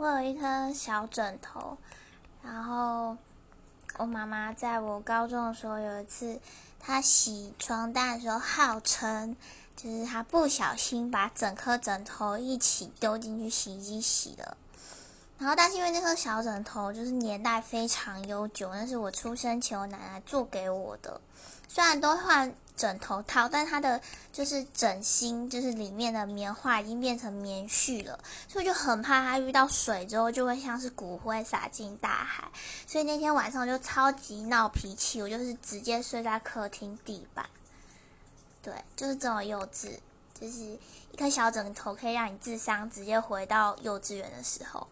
我有一颗小枕头，然后我妈妈在我高中的时候有一次，她洗床单的时候，号称就是她不小心把整颗枕头一起丢进去洗衣机洗了。然后，但是因为那颗小枕头就是年代非常悠久，那是我出生前我奶奶做给我的，虽然都换。枕头套，但它的就是枕芯，就是里面的棉花已经变成棉絮了，所以就很怕它遇到水之后就会像是骨灰撒进大海。所以那天晚上我就超级闹脾气，我就是直接睡在客厅地板。对，就是这么幼稚，就是一颗小枕头可以让你智商直接回到幼稚园的时候。